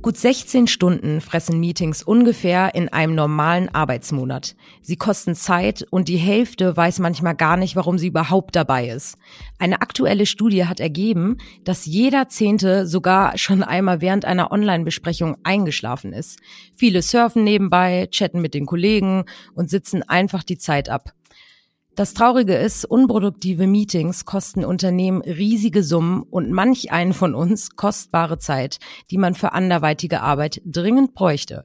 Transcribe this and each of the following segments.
Gut 16 Stunden fressen Meetings ungefähr in einem normalen Arbeitsmonat. Sie kosten Zeit und die Hälfte weiß manchmal gar nicht, warum sie überhaupt dabei ist. Eine aktuelle Studie hat ergeben, dass jeder Zehnte sogar schon einmal während einer Online-Besprechung eingeschlafen ist. Viele surfen nebenbei, chatten mit den Kollegen und sitzen einfach die Zeit ab. Das Traurige ist, unproduktive Meetings kosten Unternehmen riesige Summen und manch einen von uns kostbare Zeit, die man für anderweitige Arbeit dringend bräuchte.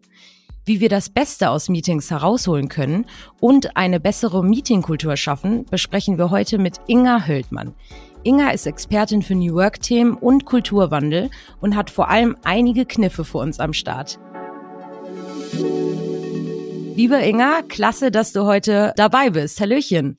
Wie wir das Beste aus Meetings herausholen können und eine bessere Meetingkultur schaffen, besprechen wir heute mit Inga Höldmann. Inga ist Expertin für New Work-Themen und Kulturwandel und hat vor allem einige Kniffe für uns am Start. Liebe Inga, klasse, dass du heute dabei bist. Hallöchen.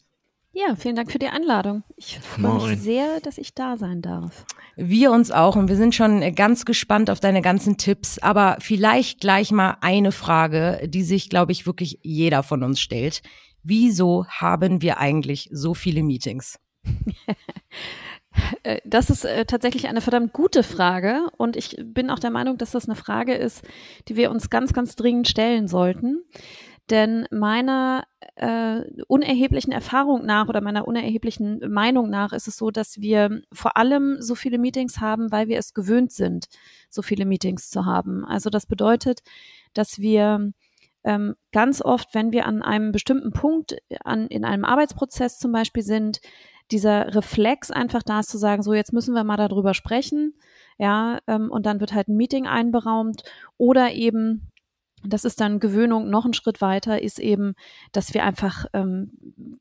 Ja, vielen Dank für die Einladung. Ich freue mich sehr, dass ich da sein darf. Wir uns auch und wir sind schon ganz gespannt auf deine ganzen Tipps. Aber vielleicht gleich mal eine Frage, die sich, glaube ich, wirklich jeder von uns stellt. Wieso haben wir eigentlich so viele Meetings? Äh, das ist äh, tatsächlich eine verdammt gute Frage und ich bin auch der Meinung, dass das eine Frage ist, die wir uns ganz, ganz dringend stellen sollten. Denn meiner äh, unerheblichen Erfahrung nach oder meiner unerheblichen Meinung nach ist es so, dass wir vor allem so viele Meetings haben, weil wir es gewöhnt sind, so viele Meetings zu haben. Also das bedeutet, dass wir ähm, ganz oft, wenn wir an einem bestimmten Punkt an, in einem Arbeitsprozess zum Beispiel sind, dieser Reflex einfach da ist zu sagen, so jetzt müssen wir mal darüber sprechen, ja, ähm, und dann wird halt ein Meeting einberaumt oder eben das ist dann Gewöhnung noch ein Schritt weiter, ist eben, dass wir einfach ähm,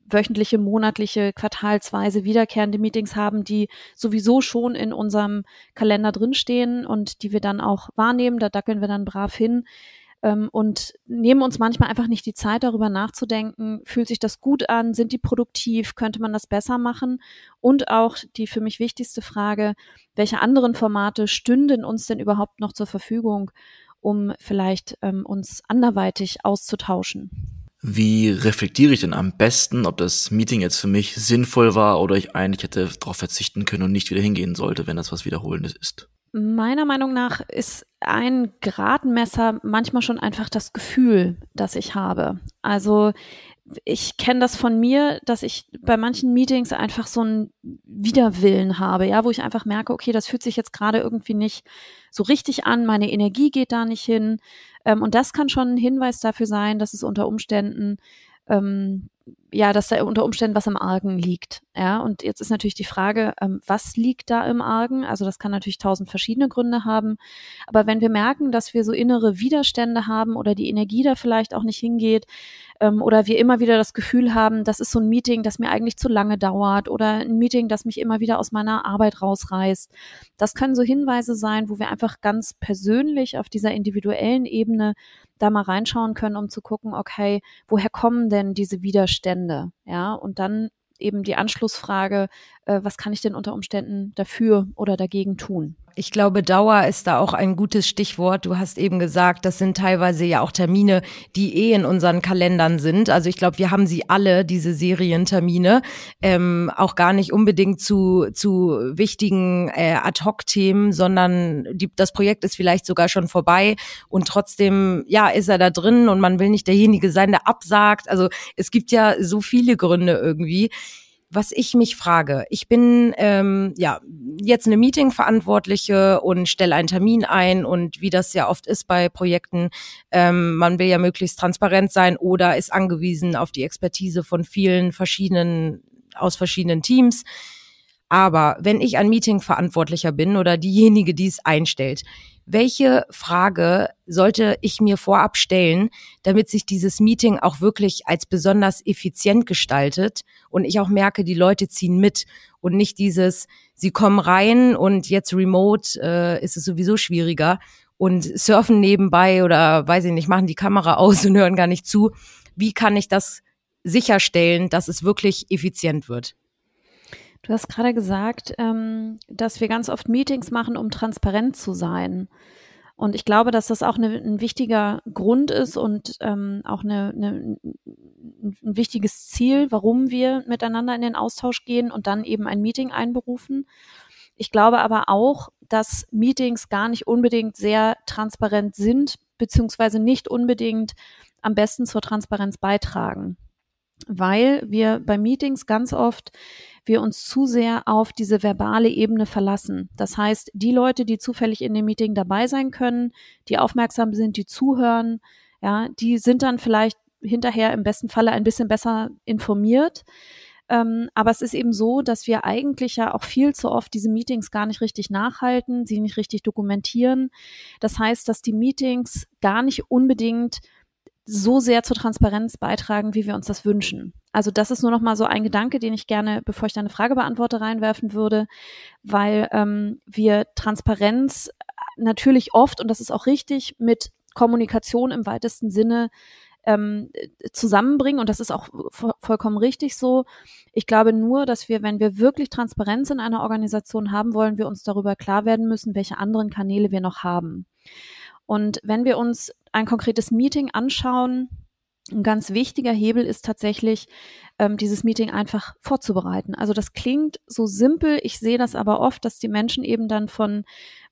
wöchentliche, monatliche, quartalsweise wiederkehrende Meetings haben, die sowieso schon in unserem Kalender drinstehen und die wir dann auch wahrnehmen. Da dackeln wir dann brav hin ähm, und nehmen uns manchmal einfach nicht die Zeit, darüber nachzudenken, fühlt sich das gut an, sind die produktiv, könnte man das besser machen? Und auch die für mich wichtigste Frage, welche anderen Formate stünden uns denn überhaupt noch zur Verfügung? Um vielleicht ähm, uns anderweitig auszutauschen. Wie reflektiere ich denn am besten, ob das Meeting jetzt für mich sinnvoll war oder ich eigentlich hätte darauf verzichten können und nicht wieder hingehen sollte, wenn das was Wiederholendes ist? Meiner Meinung nach ist ein Gradmesser manchmal schon einfach das Gefühl, das ich habe. Also ich kenne das von mir, dass ich bei manchen Meetings einfach so einen Widerwillen habe, ja, wo ich einfach merke, okay, das fühlt sich jetzt gerade irgendwie nicht so richtig an, meine Energie geht da nicht hin. Ähm, und das kann schon ein Hinweis dafür sein, dass es unter Umständen ähm, ja, dass da unter Umständen was im Argen liegt. Ja, und jetzt ist natürlich die Frage, ähm, was liegt da im Argen? Also das kann natürlich tausend verschiedene Gründe haben. Aber wenn wir merken, dass wir so innere Widerstände haben oder die Energie da vielleicht auch nicht hingeht, ähm, oder wir immer wieder das Gefühl haben, das ist so ein Meeting, das mir eigentlich zu lange dauert oder ein Meeting, das mich immer wieder aus meiner Arbeit rausreißt. Das können so Hinweise sein, wo wir einfach ganz persönlich auf dieser individuellen Ebene da mal reinschauen können, um zu gucken, okay, woher kommen denn diese Widerstände? Ja, und dann eben die Anschlussfrage, äh, was kann ich denn unter Umständen dafür oder dagegen tun? Ich glaube, Dauer ist da auch ein gutes Stichwort. Du hast eben gesagt, das sind teilweise ja auch Termine, die eh in unseren Kalendern sind. Also ich glaube, wir haben sie alle, diese Serientermine, ähm, auch gar nicht unbedingt zu, zu wichtigen äh, Ad-Hoc-Themen, sondern die, das Projekt ist vielleicht sogar schon vorbei und trotzdem, ja, ist er da drin und man will nicht derjenige sein, der absagt. Also es gibt ja so viele Gründe irgendwie was ich mich frage, ich bin ähm, ja jetzt eine Meeting-Verantwortliche und stelle einen Termin ein und wie das ja oft ist bei Projekten, ähm, man will ja möglichst transparent sein oder ist angewiesen auf die Expertise von vielen verschiedenen aus verschiedenen Teams. Aber wenn ich ein Meeting-Verantwortlicher bin oder diejenige, die es einstellt, welche Frage sollte ich mir vorab stellen, damit sich dieses Meeting auch wirklich als besonders effizient gestaltet und ich auch merke, die Leute ziehen mit und nicht dieses, sie kommen rein und jetzt remote äh, ist es sowieso schwieriger und surfen nebenbei oder weiß ich nicht, machen die Kamera aus und hören gar nicht zu. Wie kann ich das sicherstellen, dass es wirklich effizient wird? Du hast gerade gesagt, ähm, dass wir ganz oft Meetings machen, um transparent zu sein. Und ich glaube, dass das auch eine, ein wichtiger Grund ist und ähm, auch eine, eine, ein wichtiges Ziel, warum wir miteinander in den Austausch gehen und dann eben ein Meeting einberufen. Ich glaube aber auch, dass Meetings gar nicht unbedingt sehr transparent sind, beziehungsweise nicht unbedingt am besten zur Transparenz beitragen. Weil wir bei Meetings ganz oft wir uns zu sehr auf diese verbale Ebene verlassen. Das heißt, die Leute, die zufällig in dem Meeting dabei sein können, die aufmerksam sind, die zuhören, ja, die sind dann vielleicht hinterher im besten Falle ein bisschen besser informiert. Ähm, aber es ist eben so, dass wir eigentlich ja auch viel zu oft diese Meetings gar nicht richtig nachhalten, sie nicht richtig dokumentieren. Das heißt, dass die Meetings gar nicht unbedingt so sehr zur Transparenz beitragen, wie wir uns das wünschen. Also das ist nur noch mal so ein Gedanke, den ich gerne, bevor ich deine Frage beantworte, reinwerfen würde, weil ähm, wir Transparenz natürlich oft, und das ist auch richtig, mit Kommunikation im weitesten Sinne ähm, zusammenbringen und das ist auch vollkommen richtig so. Ich glaube nur, dass wir, wenn wir wirklich Transparenz in einer Organisation haben wollen, wir uns darüber klar werden müssen, welche anderen Kanäle wir noch haben. Und wenn wir uns ein konkretes Meeting anschauen, ein ganz wichtiger Hebel ist tatsächlich, ähm, dieses Meeting einfach vorzubereiten. Also das klingt so simpel, ich sehe das aber oft, dass die Menschen eben dann von,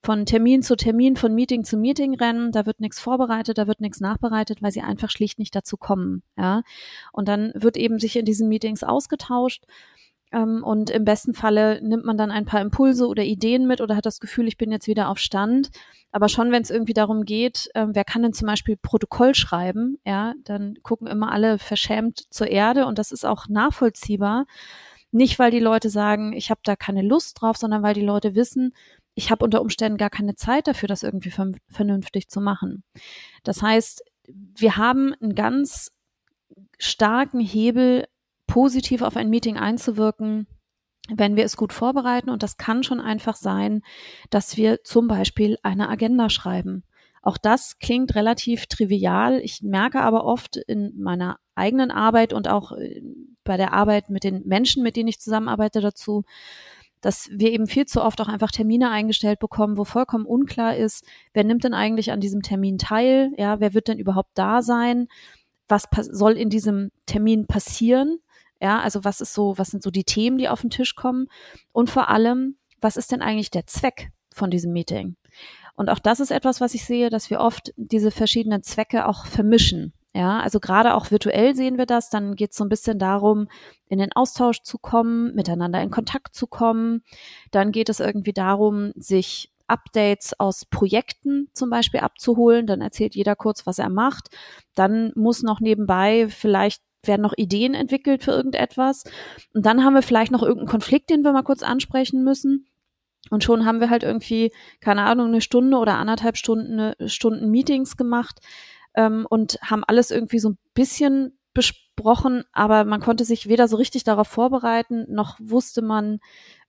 von Termin zu Termin, von Meeting zu Meeting rennen, da wird nichts vorbereitet, da wird nichts nachbereitet, weil sie einfach schlicht nicht dazu kommen. Ja? Und dann wird eben sich in diesen Meetings ausgetauscht und im besten Falle nimmt man dann ein paar Impulse oder Ideen mit oder hat das Gefühl, ich bin jetzt wieder auf Stand. Aber schon, wenn es irgendwie darum geht, äh, wer kann denn zum Beispiel Protokoll schreiben, ja, dann gucken immer alle verschämt zur Erde und das ist auch nachvollziehbar. Nicht, weil die Leute sagen, ich habe da keine Lust drauf, sondern weil die Leute wissen, ich habe unter Umständen gar keine Zeit dafür, das irgendwie vernünftig zu machen. Das heißt, wir haben einen ganz starken Hebel positiv auf ein Meeting einzuwirken, wenn wir es gut vorbereiten. Und das kann schon einfach sein, dass wir zum Beispiel eine Agenda schreiben. Auch das klingt relativ trivial. Ich merke aber oft in meiner eigenen Arbeit und auch äh, bei der Arbeit mit den Menschen, mit denen ich zusammenarbeite dazu, dass wir eben viel zu oft auch einfach Termine eingestellt bekommen, wo vollkommen unklar ist, wer nimmt denn eigentlich an diesem Termin teil? Ja, wer wird denn überhaupt da sein? Was soll in diesem Termin passieren? Ja, also was ist so, was sind so die Themen, die auf den Tisch kommen? Und vor allem, was ist denn eigentlich der Zweck von diesem Meeting? Und auch das ist etwas, was ich sehe, dass wir oft diese verschiedenen Zwecke auch vermischen. Ja, also gerade auch virtuell sehen wir das. Dann geht es so ein bisschen darum, in den Austausch zu kommen, miteinander in Kontakt zu kommen. Dann geht es irgendwie darum, sich Updates aus Projekten zum Beispiel abzuholen. Dann erzählt jeder kurz, was er macht. Dann muss noch nebenbei vielleicht werden noch Ideen entwickelt für irgendetwas. Und dann haben wir vielleicht noch irgendeinen Konflikt, den wir mal kurz ansprechen müssen. Und schon haben wir halt irgendwie, keine Ahnung, eine Stunde oder anderthalb Stunden, Stunden Meetings gemacht ähm, und haben alles irgendwie so ein bisschen besprochen, aber man konnte sich weder so richtig darauf vorbereiten, noch wusste man,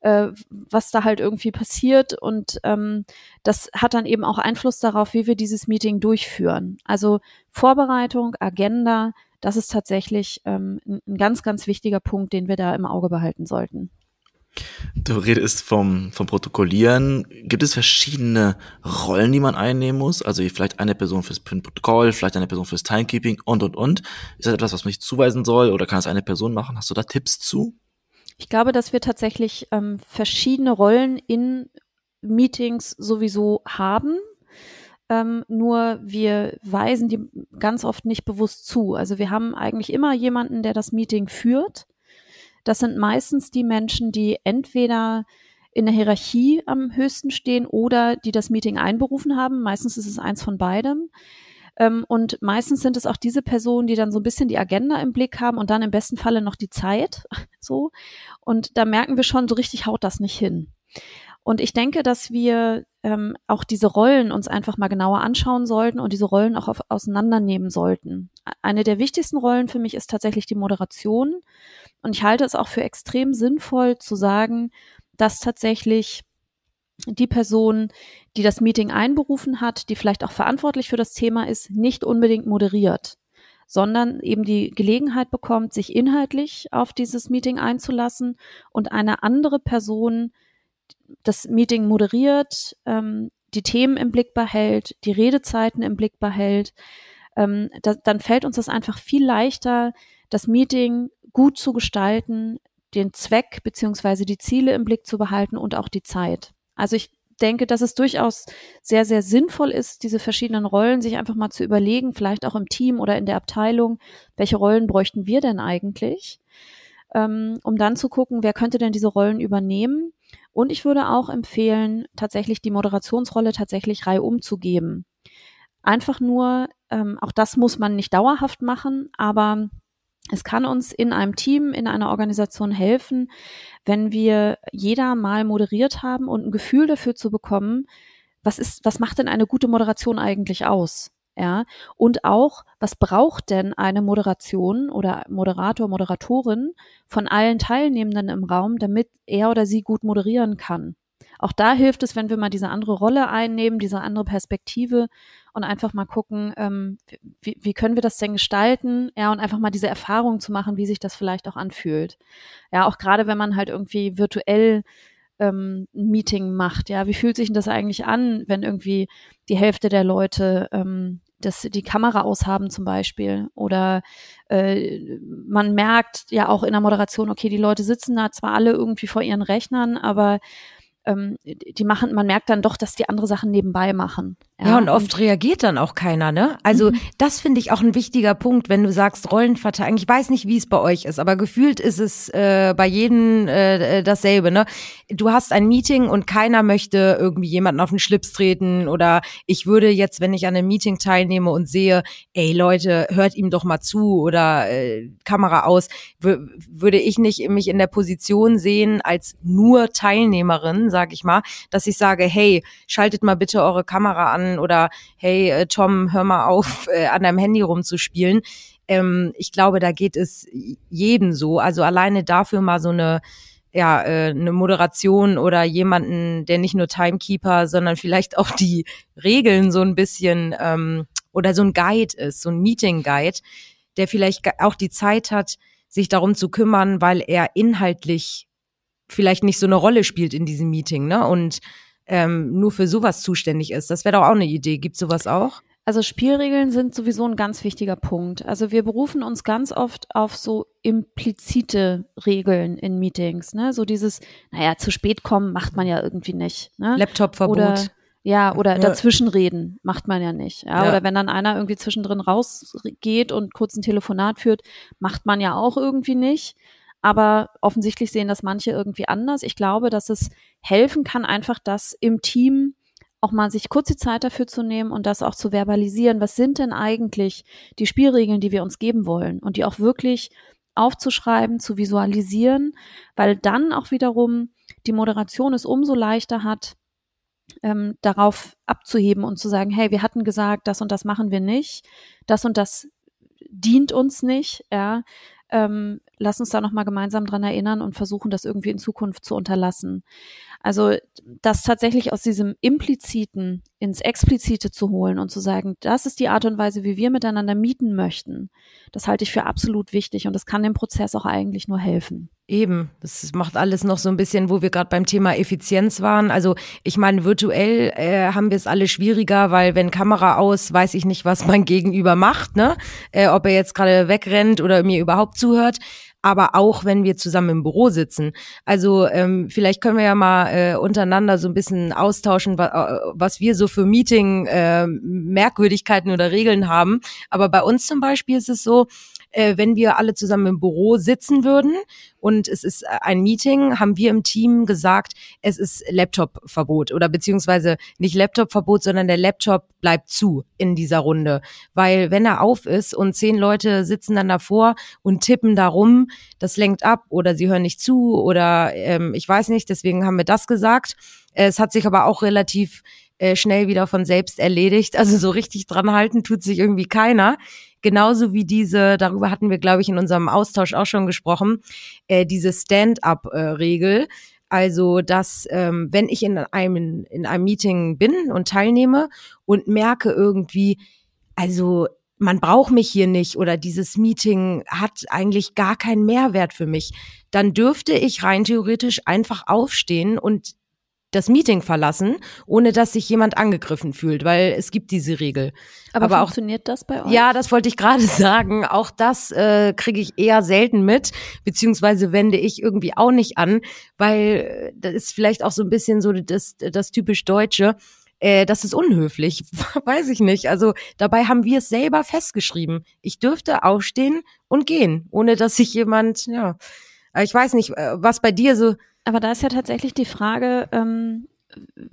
äh, was da halt irgendwie passiert. Und ähm, das hat dann eben auch Einfluss darauf, wie wir dieses Meeting durchführen. Also Vorbereitung, Agenda, das ist tatsächlich ähm, ein ganz, ganz wichtiger Punkt, den wir da im Auge behalten sollten. Du redest vom, vom Protokollieren. Gibt es verschiedene Rollen, die man einnehmen muss? Also vielleicht eine Person fürs Protokoll, vielleicht eine Person fürs Timekeeping und, und, und. Ist das etwas, was man sich zuweisen soll oder kann es eine Person machen? Hast du da Tipps zu? Ich glaube, dass wir tatsächlich ähm, verschiedene Rollen in Meetings sowieso haben. Ähm, nur wir weisen die ganz oft nicht bewusst zu. Also wir haben eigentlich immer jemanden, der das Meeting führt. Das sind meistens die Menschen, die entweder in der Hierarchie am höchsten stehen oder die das Meeting einberufen haben. Meistens ist es eins von beidem. Ähm, und meistens sind es auch diese Personen, die dann so ein bisschen die Agenda im Blick haben und dann im besten Falle noch die Zeit. So. Und da merken wir schon, so richtig haut das nicht hin. Und ich denke, dass wir ähm, auch diese Rollen uns einfach mal genauer anschauen sollten und diese Rollen auch auf, auseinandernehmen sollten. Eine der wichtigsten Rollen für mich ist tatsächlich die Moderation. Und ich halte es auch für extrem sinnvoll zu sagen, dass tatsächlich die Person, die das Meeting einberufen hat, die vielleicht auch verantwortlich für das Thema ist, nicht unbedingt moderiert, sondern eben die Gelegenheit bekommt, sich inhaltlich auf dieses Meeting einzulassen und eine andere Person das Meeting moderiert, ähm, die Themen im Blick behält, die Redezeiten im Blick behält, ähm, da, dann fällt uns das einfach viel leichter, das Meeting gut zu gestalten, den Zweck beziehungsweise die Ziele im Blick zu behalten und auch die Zeit. Also ich denke, dass es durchaus sehr, sehr sinnvoll ist, diese verschiedenen Rollen sich einfach mal zu überlegen, vielleicht auch im Team oder in der Abteilung, welche Rollen bräuchten wir denn eigentlich, ähm, um dann zu gucken, wer könnte denn diese Rollen übernehmen. Und ich würde auch empfehlen, tatsächlich die Moderationsrolle tatsächlich reihum zu geben. Einfach nur, ähm, auch das muss man nicht dauerhaft machen, aber es kann uns in einem Team, in einer Organisation helfen, wenn wir jeder mal moderiert haben und ein Gefühl dafür zu bekommen, was ist, was macht denn eine gute Moderation eigentlich aus? Ja, und auch, was braucht denn eine Moderation oder Moderator, Moderatorin von allen Teilnehmenden im Raum, damit er oder sie gut moderieren kann? Auch da hilft es, wenn wir mal diese andere Rolle einnehmen, diese andere Perspektive und einfach mal gucken, ähm, wie, wie können wir das denn gestalten? Ja, und einfach mal diese Erfahrung zu machen, wie sich das vielleicht auch anfühlt. Ja, auch gerade wenn man halt irgendwie virtuell ähm, ein Meeting macht. Ja, wie fühlt sich denn das eigentlich an, wenn irgendwie die Hälfte der Leute ähm, das, die Kamera aushaben zum Beispiel oder äh, man merkt ja auch in der Moderation, okay, die Leute sitzen da zwar alle irgendwie vor ihren Rechnern, aber ähm, die machen, man merkt dann doch, dass die andere Sachen nebenbei machen. Ja, ja und oft reagiert dann auch keiner, ne? Also mhm. das finde ich auch ein wichtiger Punkt, wenn du sagst Rollenverteilung. Ich weiß nicht, wie es bei euch ist, aber gefühlt ist es äh, bei jedem äh, dasselbe, ne? Du hast ein Meeting und keiner möchte irgendwie jemanden auf den Schlips treten oder ich würde jetzt, wenn ich an einem Meeting teilnehme und sehe, ey Leute, hört ihm doch mal zu oder äh, Kamera aus, würde ich nicht mich in der Position sehen als nur Teilnehmerin, sag ich mal, dass ich sage, hey, schaltet mal bitte eure Kamera an oder hey, äh, Tom, hör mal auf, äh, an deinem Handy rumzuspielen. Ähm, ich glaube, da geht es jedem so. Also alleine dafür mal so eine ja, äh, eine Moderation oder jemanden, der nicht nur Timekeeper, sondern vielleicht auch die Regeln so ein bisschen ähm, oder so ein Guide ist, so ein Meeting-Guide, der vielleicht auch die Zeit hat, sich darum zu kümmern, weil er inhaltlich vielleicht nicht so eine Rolle spielt in diesem Meeting, ne? Und ähm, nur für sowas zuständig ist. Das wäre doch auch eine Idee. Gibt sowas auch? Also Spielregeln sind sowieso ein ganz wichtiger Punkt. Also wir berufen uns ganz oft auf so implizite Regeln in Meetings. Ne? So dieses, naja, zu spät kommen macht man ja irgendwie nicht. Ne? Laptopverbot. Oder, ja, oder ja. dazwischenreden macht man ja nicht. Ja? ja? Oder wenn dann einer irgendwie zwischendrin rausgeht und kurz ein Telefonat führt, macht man ja auch irgendwie nicht. Aber offensichtlich sehen das manche irgendwie anders. Ich glaube, dass es helfen kann, einfach das im Team auch mal sich kurz die Zeit dafür zu nehmen und das auch zu verbalisieren. Was sind denn eigentlich die Spielregeln, die wir uns geben wollen? Und die auch wirklich aufzuschreiben, zu visualisieren, weil dann auch wiederum die Moderation es umso leichter hat, ähm, darauf abzuheben und zu sagen, hey, wir hatten gesagt, das und das machen wir nicht, das und das dient uns nicht, ja, ähm, lass uns da nochmal gemeinsam dran erinnern und versuchen, das irgendwie in Zukunft zu unterlassen. Also das tatsächlich aus diesem Impliziten ins Explizite zu holen und zu sagen, das ist die Art und Weise, wie wir miteinander mieten möchten, das halte ich für absolut wichtig und das kann dem Prozess auch eigentlich nur helfen. Eben, das macht alles noch so ein bisschen, wo wir gerade beim Thema Effizienz waren. Also ich meine, virtuell äh, haben wir es alle schwieriger, weil wenn Kamera aus, weiß ich nicht, was mein Gegenüber macht, ne? Äh, ob er jetzt gerade wegrennt oder mir überhaupt zuhört aber auch wenn wir zusammen im Büro sitzen. Also ähm, vielleicht können wir ja mal äh, untereinander so ein bisschen austauschen, wa äh, was wir so für Meeting äh, Merkwürdigkeiten oder Regeln haben. Aber bei uns zum Beispiel ist es so, äh, wenn wir alle zusammen im Büro sitzen würden und es ist äh, ein Meeting, haben wir im Team gesagt, es ist Laptop-Verbot oder beziehungsweise nicht Laptop-Verbot, sondern der Laptop bleibt zu in dieser Runde. Weil wenn er auf ist und zehn Leute sitzen dann davor und tippen darum, das lenkt ab oder sie hören nicht zu oder ähm, ich weiß nicht, deswegen haben wir das gesagt. Es hat sich aber auch relativ äh, schnell wieder von selbst erledigt. Also so richtig dran halten tut sich irgendwie keiner. Genauso wie diese, darüber hatten wir, glaube ich, in unserem Austausch auch schon gesprochen, äh, diese Stand-up-Regel. Also, dass ähm, wenn ich in einem, in einem Meeting bin und teilnehme und merke irgendwie, also man braucht mich hier nicht oder dieses Meeting hat eigentlich gar keinen Mehrwert für mich, dann dürfte ich rein theoretisch einfach aufstehen und das Meeting verlassen, ohne dass sich jemand angegriffen fühlt, weil es gibt diese Regel. Aber, Aber funktioniert auch, das bei euch? Ja, das wollte ich gerade sagen. Auch das äh, kriege ich eher selten mit, beziehungsweise wende ich irgendwie auch nicht an, weil äh, das ist vielleicht auch so ein bisschen so das, das typisch Deutsche. Äh, das ist unhöflich, weiß ich nicht. Also dabei haben wir es selber festgeschrieben. Ich dürfte aufstehen und gehen, ohne dass sich jemand, ja, ich weiß nicht, äh, was bei dir so aber da ist ja tatsächlich die Frage, ähm,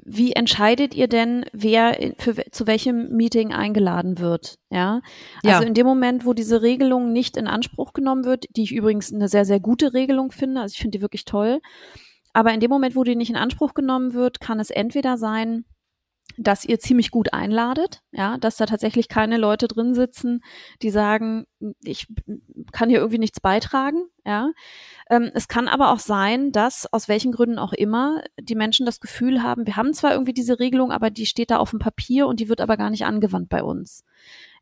wie entscheidet ihr denn, wer für, zu welchem Meeting eingeladen wird? Ja. Also ja. in dem Moment, wo diese Regelung nicht in Anspruch genommen wird, die ich übrigens eine sehr, sehr gute Regelung finde, also ich finde die wirklich toll. Aber in dem Moment, wo die nicht in Anspruch genommen wird, kann es entweder sein, dass ihr ziemlich gut einladet, ja, dass da tatsächlich keine Leute drin sitzen, die sagen, ich kann hier irgendwie nichts beitragen, ja. Ähm, es kann aber auch sein, dass aus welchen Gründen auch immer die Menschen das Gefühl haben, wir haben zwar irgendwie diese Regelung, aber die steht da auf dem Papier und die wird aber gar nicht angewandt bei uns.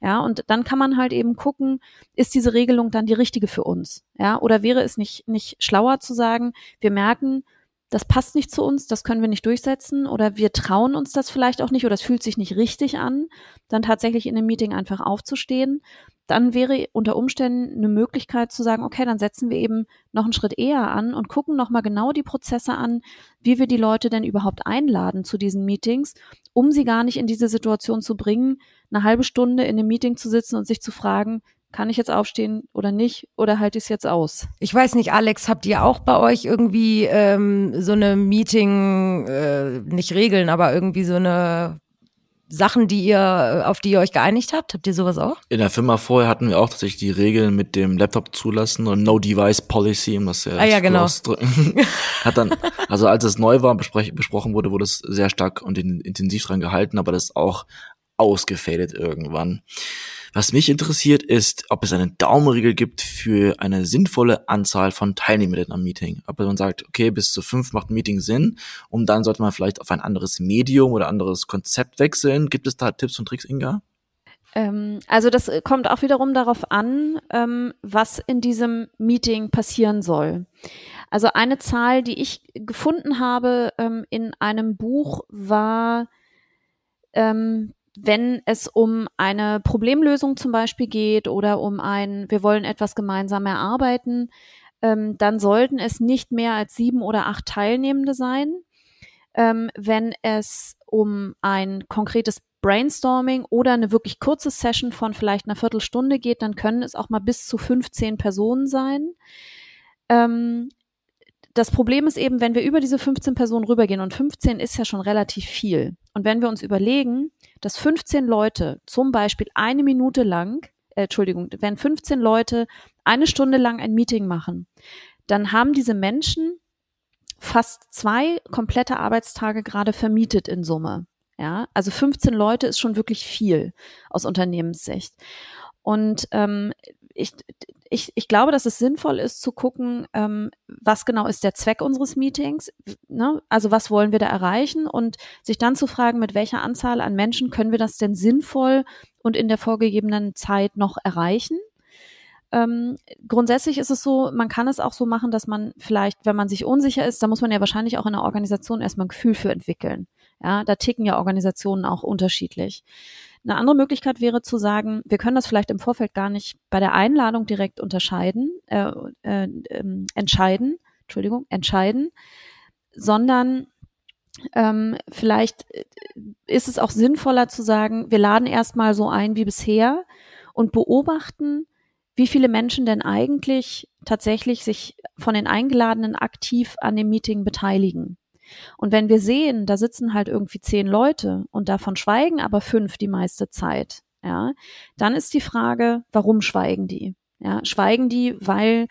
Ja, und dann kann man halt eben gucken, ist diese Regelung dann die richtige für uns? Ja, oder wäre es nicht, nicht schlauer zu sagen, wir merken, das passt nicht zu uns, das können wir nicht durchsetzen oder wir trauen uns das vielleicht auch nicht oder es fühlt sich nicht richtig an, dann tatsächlich in einem Meeting einfach aufzustehen. Dann wäre unter Umständen eine Möglichkeit zu sagen, okay, dann setzen wir eben noch einen Schritt eher an und gucken nochmal genau die Prozesse an, wie wir die Leute denn überhaupt einladen zu diesen Meetings, um sie gar nicht in diese Situation zu bringen, eine halbe Stunde in einem Meeting zu sitzen und sich zu fragen, kann ich jetzt aufstehen oder nicht oder halte ich es jetzt aus? Ich weiß nicht, Alex, habt ihr auch bei euch irgendwie ähm, so eine Meeting, äh, nicht Regeln, aber irgendwie so eine Sachen, die ihr, auf die ihr euch geeinigt habt? Habt ihr sowas auch? In der Firma vorher hatten wir auch tatsächlich die Regeln mit dem Laptop zulassen und No Device Policy, um das ja, ah, ja genau. Hat dann, also als es neu war, besprochen wurde, wurde es sehr stark und intensiv dran gehalten, aber das ist auch ausgefadet irgendwann. Was mich interessiert ist, ob es eine Daumenregel gibt für eine sinnvolle Anzahl von Teilnehmern am Meeting. Ob man sagt, okay, bis zu fünf macht ein Meeting Sinn und dann sollte man vielleicht auf ein anderes Medium oder anderes Konzept wechseln. Gibt es da Tipps und Tricks, Inga? Ähm, also das kommt auch wiederum darauf an, ähm, was in diesem Meeting passieren soll. Also eine Zahl, die ich gefunden habe ähm, in einem Buch, war wenn es um eine Problemlösung zum Beispiel geht oder um ein, wir wollen etwas gemeinsam erarbeiten, ähm, dann sollten es nicht mehr als sieben oder acht Teilnehmende sein. Ähm, wenn es um ein konkretes Brainstorming oder eine wirklich kurze Session von vielleicht einer Viertelstunde geht, dann können es auch mal bis zu 15 Personen sein. Ähm, das Problem ist eben, wenn wir über diese 15 Personen rübergehen und 15 ist ja schon relativ viel. Und wenn wir uns überlegen, dass 15 Leute zum Beispiel eine Minute lang, äh, Entschuldigung, wenn 15 Leute eine Stunde lang ein Meeting machen, dann haben diese Menschen fast zwei komplette Arbeitstage gerade vermietet in Summe. Ja, also 15 Leute ist schon wirklich viel aus Unternehmenssicht. Und ähm, ich, ich, ich glaube, dass es sinnvoll ist zu gucken, ähm, was genau ist der Zweck unseres Meetings, ne? also was wollen wir da erreichen und sich dann zu fragen, mit welcher Anzahl an Menschen können wir das denn sinnvoll und in der vorgegebenen Zeit noch erreichen. Ähm, grundsätzlich ist es so, man kann es auch so machen, dass man vielleicht, wenn man sich unsicher ist, da muss man ja wahrscheinlich auch in der Organisation erstmal ein Gefühl für entwickeln. Ja, da ticken ja Organisationen auch unterschiedlich. Eine andere Möglichkeit wäre zu sagen, wir können das vielleicht im Vorfeld gar nicht bei der Einladung direkt unterscheiden, äh, äh, äh, entscheiden, Entschuldigung, entscheiden, sondern ähm, vielleicht äh, ist es auch sinnvoller zu sagen, wir laden erstmal so ein wie bisher und beobachten, wie viele Menschen denn eigentlich tatsächlich sich von den Eingeladenen aktiv an dem Meeting beteiligen. Und wenn wir sehen, da sitzen halt irgendwie zehn Leute und davon schweigen aber fünf die meiste Zeit, ja, dann ist die Frage, warum schweigen die? Ja, schweigen die, weil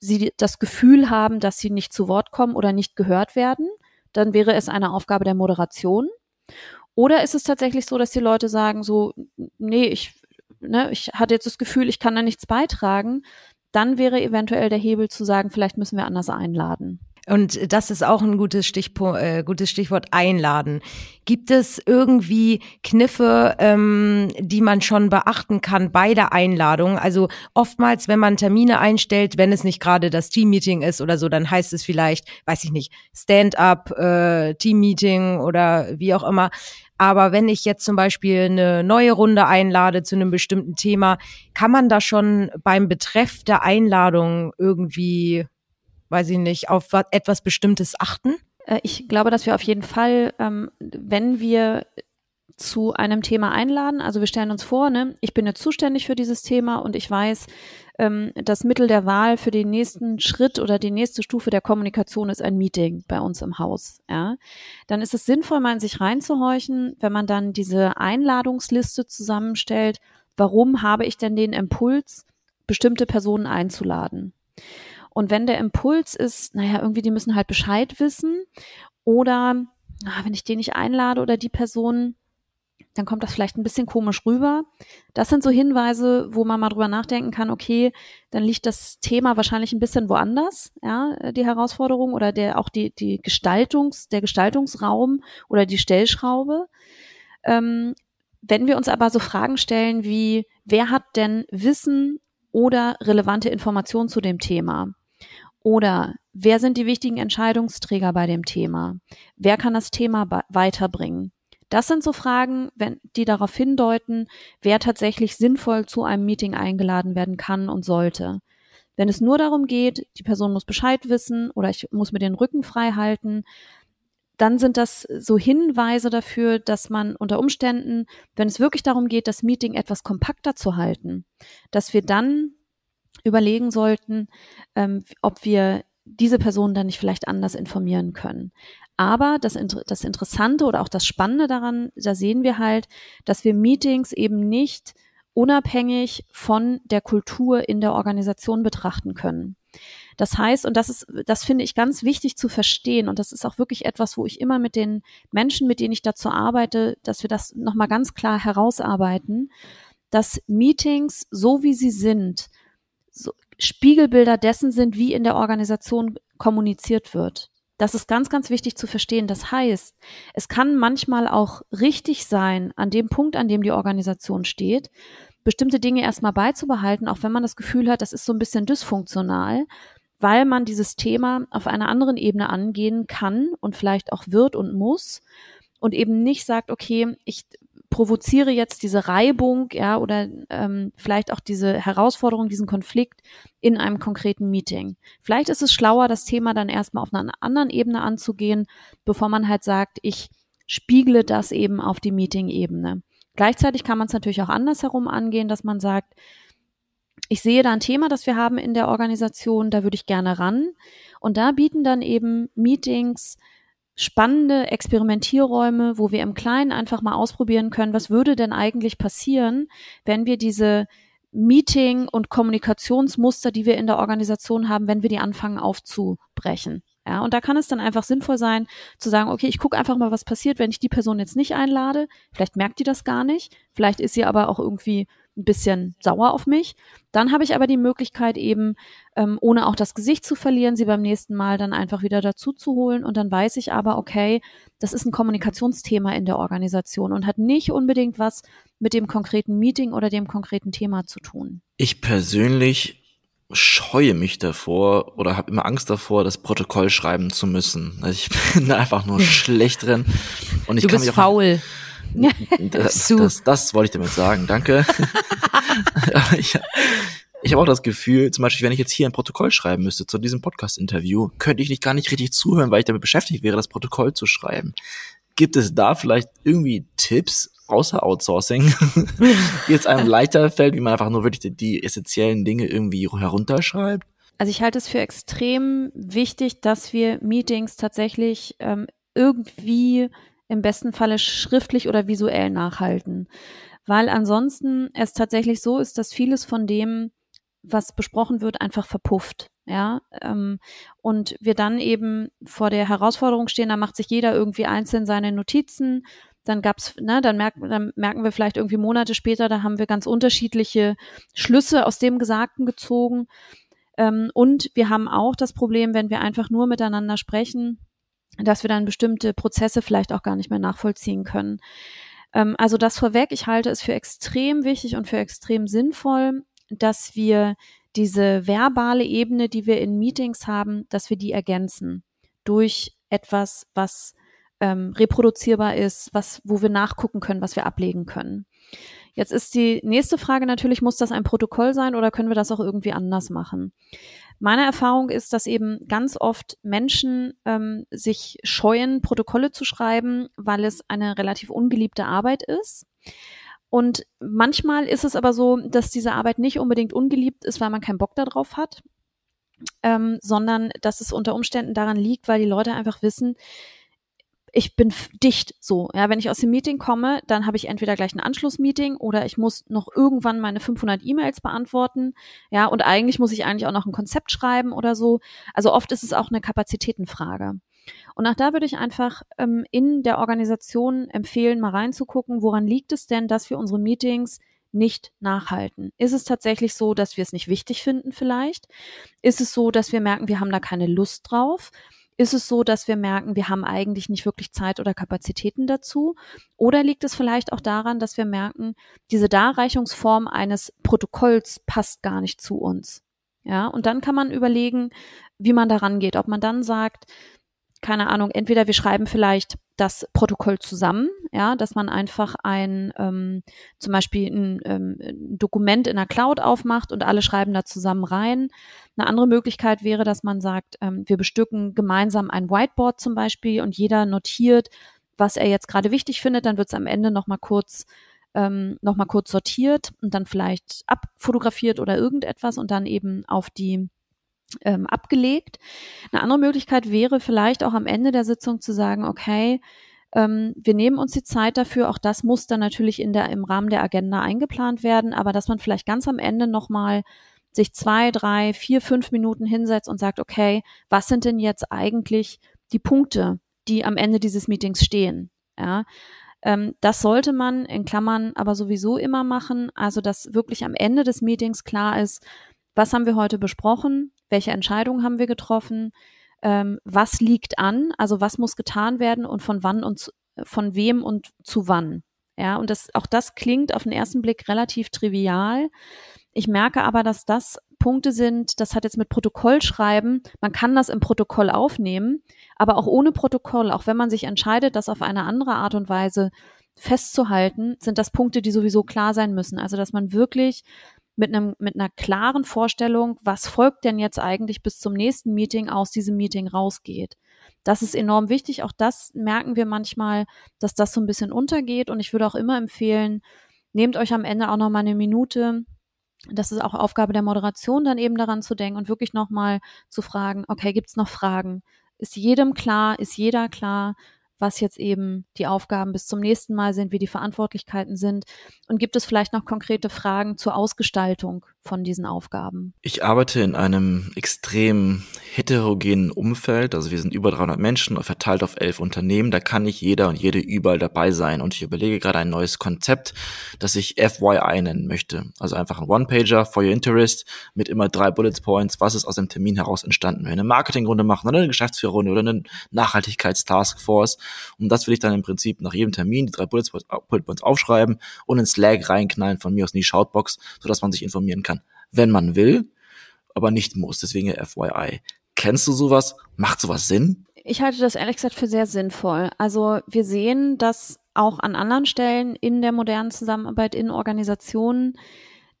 sie das Gefühl haben, dass sie nicht zu Wort kommen oder nicht gehört werden? Dann wäre es eine Aufgabe der Moderation. Oder ist es tatsächlich so, dass die Leute sagen so, nee, ich, ne, ich hatte jetzt das Gefühl, ich kann da nichts beitragen. Dann wäre eventuell der Hebel zu sagen, vielleicht müssen wir anders einladen. Und das ist auch ein gutes, Stichpunkt, äh, gutes Stichwort einladen. Gibt es irgendwie Kniffe, ähm, die man schon beachten kann bei der Einladung? Also oftmals, wenn man Termine einstellt, wenn es nicht gerade das Teammeeting ist oder so, dann heißt es vielleicht, weiß ich nicht, Stand-up, äh, Teammeeting oder wie auch immer. Aber wenn ich jetzt zum Beispiel eine neue Runde einlade zu einem bestimmten Thema, kann man da schon beim Betreff der Einladung irgendwie weiß ich nicht, auf etwas Bestimmtes achten? Äh, ich glaube, dass wir auf jeden Fall, ähm, wenn wir zu einem Thema einladen, also wir stellen uns vor, ne, ich bin jetzt zuständig für dieses Thema und ich weiß, ähm, das Mittel der Wahl für den nächsten Schritt oder die nächste Stufe der Kommunikation ist ein Meeting bei uns im Haus. Ja, dann ist es sinnvoll, mal in sich reinzuhorchen, wenn man dann diese Einladungsliste zusammenstellt. Warum habe ich denn den Impuls, bestimmte Personen einzuladen? Und wenn der Impuls ist, naja, irgendwie, die müssen halt Bescheid wissen oder ah, wenn ich den nicht einlade oder die Person, dann kommt das vielleicht ein bisschen komisch rüber. Das sind so Hinweise, wo man mal drüber nachdenken kann, okay, dann liegt das Thema wahrscheinlich ein bisschen woanders, ja, die Herausforderung oder der auch die, die Gestaltungs, der Gestaltungsraum oder die Stellschraube. Ähm, wenn wir uns aber so Fragen stellen wie, wer hat denn Wissen oder relevante Informationen zu dem Thema? Oder wer sind die wichtigen Entscheidungsträger bei dem Thema? Wer kann das Thema weiterbringen? Das sind so Fragen, wenn, die darauf hindeuten, wer tatsächlich sinnvoll zu einem Meeting eingeladen werden kann und sollte. Wenn es nur darum geht, die Person muss Bescheid wissen oder ich muss mir den Rücken frei halten, dann sind das so Hinweise dafür, dass man unter Umständen, wenn es wirklich darum geht, das Meeting etwas kompakter zu halten, dass wir dann überlegen sollten, ähm, ob wir diese Person dann nicht vielleicht anders informieren können. Aber das, das Interessante oder auch das Spannende daran, da sehen wir halt, dass wir Meetings eben nicht unabhängig von der Kultur in der Organisation betrachten können. Das heißt, und das ist, das finde ich ganz wichtig zu verstehen, und das ist auch wirklich etwas, wo ich immer mit den Menschen, mit denen ich dazu arbeite, dass wir das nochmal ganz klar herausarbeiten, dass Meetings, so wie sie sind, Spiegelbilder dessen sind, wie in der Organisation kommuniziert wird. Das ist ganz, ganz wichtig zu verstehen. Das heißt, es kann manchmal auch richtig sein, an dem Punkt, an dem die Organisation steht, bestimmte Dinge erstmal beizubehalten, auch wenn man das Gefühl hat, das ist so ein bisschen dysfunktional, weil man dieses Thema auf einer anderen Ebene angehen kann und vielleicht auch wird und muss und eben nicht sagt, okay, ich provoziere jetzt diese Reibung, ja, oder ähm, vielleicht auch diese Herausforderung, diesen Konflikt in einem konkreten Meeting. Vielleicht ist es schlauer, das Thema dann erstmal auf einer anderen Ebene anzugehen, bevor man halt sagt, ich spiegle das eben auf die Meeting-Ebene. Gleichzeitig kann man es natürlich auch andersherum angehen, dass man sagt, ich sehe da ein Thema, das wir haben in der Organisation, da würde ich gerne ran. Und da bieten dann eben Meetings spannende Experimentierräume, wo wir im Kleinen einfach mal ausprobieren können, was würde denn eigentlich passieren, wenn wir diese Meeting- und Kommunikationsmuster, die wir in der Organisation haben, wenn wir die anfangen aufzubrechen. Ja, und da kann es dann einfach sinnvoll sein, zu sagen, okay, ich gucke einfach mal, was passiert, wenn ich die Person jetzt nicht einlade. Vielleicht merkt die das gar nicht. Vielleicht ist sie aber auch irgendwie ein bisschen sauer auf mich. Dann habe ich aber die Möglichkeit eben, ähm, ohne auch das Gesicht zu verlieren, sie beim nächsten Mal dann einfach wieder dazu zu holen. Und dann weiß ich aber, okay, das ist ein Kommunikationsthema in der Organisation und hat nicht unbedingt was mit dem konkreten Meeting oder dem konkreten Thema zu tun. Ich persönlich scheue mich davor oder habe immer Angst davor, das Protokoll schreiben zu müssen. Also ich bin einfach nur schlecht drin. Und ich du kann bist mich auch faul. Das, das, das wollte ich damit sagen, danke. ich ich habe auch das Gefühl, zum Beispiel, wenn ich jetzt hier ein Protokoll schreiben müsste zu diesem Podcast-Interview, könnte ich nicht gar nicht richtig zuhören, weil ich damit beschäftigt wäre, das Protokoll zu schreiben. Gibt es da vielleicht irgendwie Tipps außer Outsourcing, die jetzt einem leichter fällt, wie man einfach nur wirklich die, die essentiellen Dinge irgendwie herunterschreibt? Also ich halte es für extrem wichtig, dass wir Meetings tatsächlich ähm, irgendwie im besten Falle schriftlich oder visuell nachhalten. Weil ansonsten es tatsächlich so ist, dass vieles von dem, was besprochen wird, einfach verpufft. Ja, ähm, und wir dann eben vor der Herausforderung stehen, da macht sich jeder irgendwie einzeln seine Notizen. Dann gab's, ne, dann merken, dann merken wir vielleicht irgendwie Monate später, da haben wir ganz unterschiedliche Schlüsse aus dem Gesagten gezogen. Ähm, und wir haben auch das Problem, wenn wir einfach nur miteinander sprechen, dass wir dann bestimmte Prozesse vielleicht auch gar nicht mehr nachvollziehen können. Ähm, also das vorweg, ich halte es für extrem wichtig und für extrem sinnvoll, dass wir diese verbale Ebene, die wir in Meetings haben, dass wir die ergänzen durch etwas, was ähm, reproduzierbar ist, was, wo wir nachgucken können, was wir ablegen können. Jetzt ist die nächste Frage natürlich, muss das ein Protokoll sein oder können wir das auch irgendwie anders machen? Meine Erfahrung ist, dass eben ganz oft Menschen ähm, sich scheuen, Protokolle zu schreiben, weil es eine relativ ungeliebte Arbeit ist. Und manchmal ist es aber so, dass diese Arbeit nicht unbedingt ungeliebt ist, weil man keinen Bock darauf hat, ähm, sondern dass es unter Umständen daran liegt, weil die Leute einfach wissen, ich bin dicht so. Ja, wenn ich aus dem Meeting komme, dann habe ich entweder gleich ein Anschlussmeeting oder ich muss noch irgendwann meine 500 E-Mails beantworten. Ja, und eigentlich muss ich eigentlich auch noch ein Konzept schreiben oder so. Also oft ist es auch eine Kapazitätenfrage. Und auch da würde ich einfach ähm, in der Organisation empfehlen, mal reinzugucken, woran liegt es denn, dass wir unsere Meetings nicht nachhalten? Ist es tatsächlich so, dass wir es nicht wichtig finden vielleicht? Ist es so, dass wir merken, wir haben da keine Lust drauf? Ist es so, dass wir merken, wir haben eigentlich nicht wirklich Zeit oder Kapazitäten dazu? Oder liegt es vielleicht auch daran, dass wir merken, diese Darreichungsform eines Protokolls passt gar nicht zu uns? Ja, und dann kann man überlegen, wie man daran geht. Ob man dann sagt, keine Ahnung, entweder wir schreiben vielleicht das Protokoll zusammen, ja, dass man einfach ein ähm, zum Beispiel ein, ähm, ein Dokument in der Cloud aufmacht und alle schreiben da zusammen rein. Eine andere Möglichkeit wäre, dass man sagt, ähm, wir bestücken gemeinsam ein Whiteboard zum Beispiel und jeder notiert, was er jetzt gerade wichtig findet. Dann wird es am Ende noch mal kurz ähm, noch mal kurz sortiert und dann vielleicht abfotografiert oder irgendetwas und dann eben auf die ähm, abgelegt. Eine andere Möglichkeit wäre vielleicht auch am Ende der Sitzung zu sagen, okay, ähm, wir nehmen uns die Zeit dafür. Auch das muss dann natürlich in der, im Rahmen der Agenda eingeplant werden, aber dass man vielleicht ganz am Ende nochmal sich zwei, drei, vier, fünf Minuten hinsetzt und sagt, okay, was sind denn jetzt eigentlich die Punkte, die am Ende dieses Meetings stehen? Ja, ähm, das sollte man in Klammern aber sowieso immer machen, also dass wirklich am Ende des Meetings klar ist, was haben wir heute besprochen, welche Entscheidungen haben wir getroffen, ähm, was liegt an, also was muss getan werden und von wann und zu, von wem und zu wann. Ja, und das, auch das klingt auf den ersten Blick relativ trivial. Ich merke aber, dass das Punkte sind, das hat jetzt mit Protokoll schreiben, man kann das im Protokoll aufnehmen, aber auch ohne Protokoll, auch wenn man sich entscheidet, das auf eine andere Art und Weise festzuhalten, sind das Punkte, die sowieso klar sein müssen. Also, dass man wirklich mit einem, mit einer klaren Vorstellung, was folgt denn jetzt eigentlich bis zum nächsten Meeting aus diesem Meeting rausgeht. Das ist enorm wichtig. Auch das merken wir manchmal, dass das so ein bisschen untergeht. Und ich würde auch immer empfehlen, nehmt euch am Ende auch noch mal eine Minute. Das ist auch Aufgabe der Moderation, dann eben daran zu denken und wirklich noch mal zu fragen, okay, gibt's noch Fragen? Ist jedem klar? Ist jeder klar? Was jetzt eben die Aufgaben bis zum nächsten Mal sind, wie die Verantwortlichkeiten sind? Und gibt es vielleicht noch konkrete Fragen zur Ausgestaltung von diesen Aufgaben? Ich arbeite in einem extrem heterogenen Umfeld. Also wir sind über 300 Menschen verteilt auf elf Unternehmen. Da kann nicht jeder und jede überall dabei sein. Und ich überlege gerade ein neues Konzept, das ich FYI nennen möchte. Also einfach ein One-Pager for your interest mit immer drei Bullet Points. Was ist aus dem Termin heraus entstanden? Wenn wir eine Marketingrunde machen oder eine Geschäftsführerrunde oder eine Nachhaltigkeitstaskforce. Und das will ich dann im Prinzip nach jedem Termin die drei Bullet Points aufschreiben und in Slack reinknallen von mir aus in die Shoutbox, sodass man sich informieren kann wenn man will, aber nicht muss. Deswegen FYI. Kennst du sowas? Macht sowas Sinn? Ich halte das ehrlich gesagt für sehr sinnvoll. Also wir sehen, dass auch an anderen Stellen in der modernen Zusammenarbeit in Organisationen,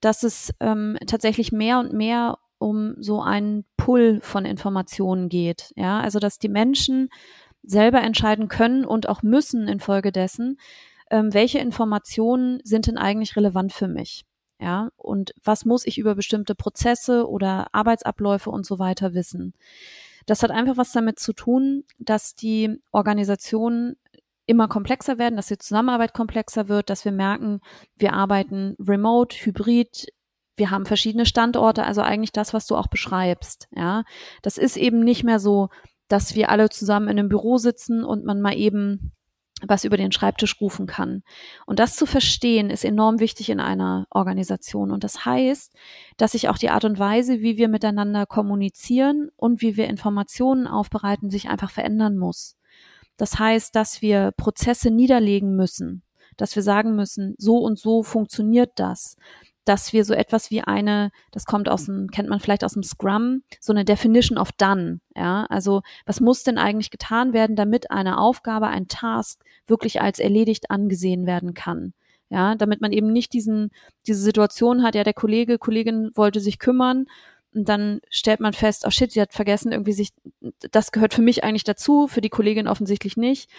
dass es ähm, tatsächlich mehr und mehr um so einen Pull von Informationen geht. Ja, also dass die Menschen selber entscheiden können und auch müssen infolgedessen, ähm, welche Informationen sind denn eigentlich relevant für mich. Ja, und was muss ich über bestimmte Prozesse oder Arbeitsabläufe und so weiter wissen? Das hat einfach was damit zu tun, dass die Organisationen immer komplexer werden, dass die Zusammenarbeit komplexer wird, dass wir merken, wir arbeiten remote, hybrid, wir haben verschiedene Standorte, also eigentlich das, was du auch beschreibst. Ja, das ist eben nicht mehr so, dass wir alle zusammen in einem Büro sitzen und man mal eben was über den Schreibtisch rufen kann. Und das zu verstehen, ist enorm wichtig in einer Organisation. Und das heißt, dass sich auch die Art und Weise, wie wir miteinander kommunizieren und wie wir Informationen aufbereiten, sich einfach verändern muss. Das heißt, dass wir Prozesse niederlegen müssen, dass wir sagen müssen, so und so funktioniert das dass wir so etwas wie eine, das kommt aus dem, kennt man vielleicht aus dem Scrum, so eine Definition of Done. Ja, also was muss denn eigentlich getan werden, damit eine Aufgabe, ein Task wirklich als erledigt angesehen werden kann? Ja, damit man eben nicht diesen, diese Situation hat, ja, der Kollege, Kollegin wollte sich kümmern und dann stellt man fest, oh shit, sie hat vergessen, irgendwie sich, das gehört für mich eigentlich dazu, für die Kollegin offensichtlich nicht.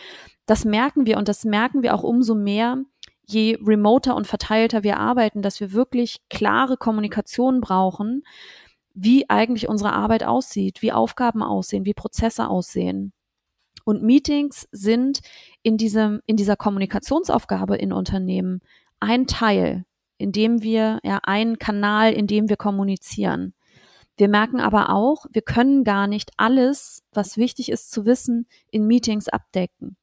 Das merken wir und das merken wir auch umso mehr, je remoter und verteilter wir arbeiten, dass wir wirklich klare Kommunikation brauchen, wie eigentlich unsere Arbeit aussieht, wie Aufgaben aussehen, wie Prozesse aussehen. Und Meetings sind in diesem, in dieser Kommunikationsaufgabe in Unternehmen ein Teil, in dem wir, ja, ein Kanal, in dem wir kommunizieren. Wir merken aber auch, wir können gar nicht alles, was wichtig ist zu wissen, in Meetings abdecken.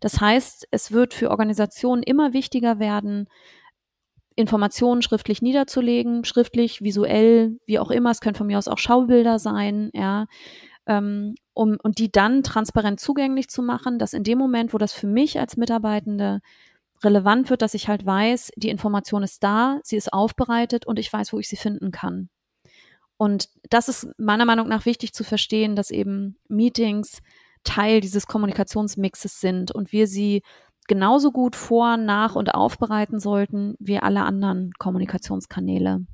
Das heißt, es wird für Organisationen immer wichtiger werden, Informationen schriftlich niederzulegen, schriftlich, visuell, wie auch immer. Es können von mir aus auch Schaubilder sein, ja, ähm, um und die dann transparent zugänglich zu machen, dass in dem Moment, wo das für mich als Mitarbeitende relevant wird, dass ich halt weiß, die Information ist da, sie ist aufbereitet und ich weiß, wo ich sie finden kann. Und das ist meiner Meinung nach wichtig zu verstehen, dass eben Meetings Teil dieses Kommunikationsmixes sind und wir sie genauso gut vor, nach und aufbereiten sollten wie alle anderen Kommunikationskanäle.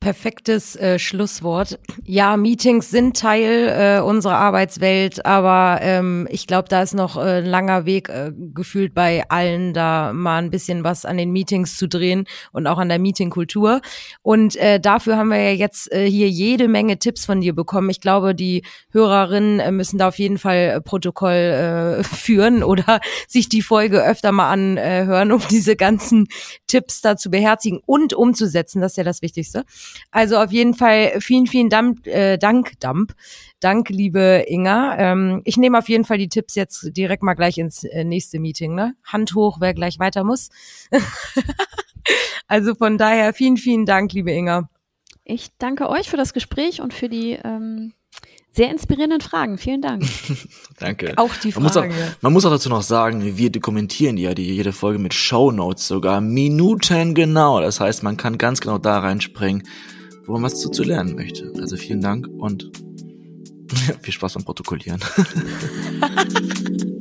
Perfektes äh, Schlusswort. Ja, Meetings sind Teil äh, unserer Arbeitswelt, aber ähm, ich glaube, da ist noch äh, ein langer Weg äh, gefühlt bei allen, da mal ein bisschen was an den Meetings zu drehen und auch an der Meetingkultur. Und äh, dafür haben wir ja jetzt äh, hier jede Menge Tipps von dir bekommen. Ich glaube, die Hörerinnen äh, müssen da auf jeden Fall äh, Protokoll äh, führen oder sich die Folge öfter mal anhören, um diese ganzen Tipps da zu beherzigen und umzusetzen. Das ist ja das Wichtigste. Also auf jeden Fall vielen, vielen Dank, äh, Dank, Damp. Dank, liebe Inga. Ähm, ich nehme auf jeden Fall die Tipps jetzt direkt mal gleich ins äh, nächste Meeting. Ne? Hand hoch, wer gleich weiter muss. also von daher vielen, vielen Dank, liebe Inga. Ich danke euch für das Gespräch und für die ähm, sehr inspirierenden Fragen. Vielen Dank. Danke. Auch die Frage. Man muss auch, man muss auch dazu noch sagen, wir dokumentieren ja die, jede Folge mit Show Notes sogar Minuten genau. Das heißt, man kann ganz genau da reinspringen, wo man was zu, zu lernen möchte. Also vielen Dank und viel Spaß beim Protokollieren.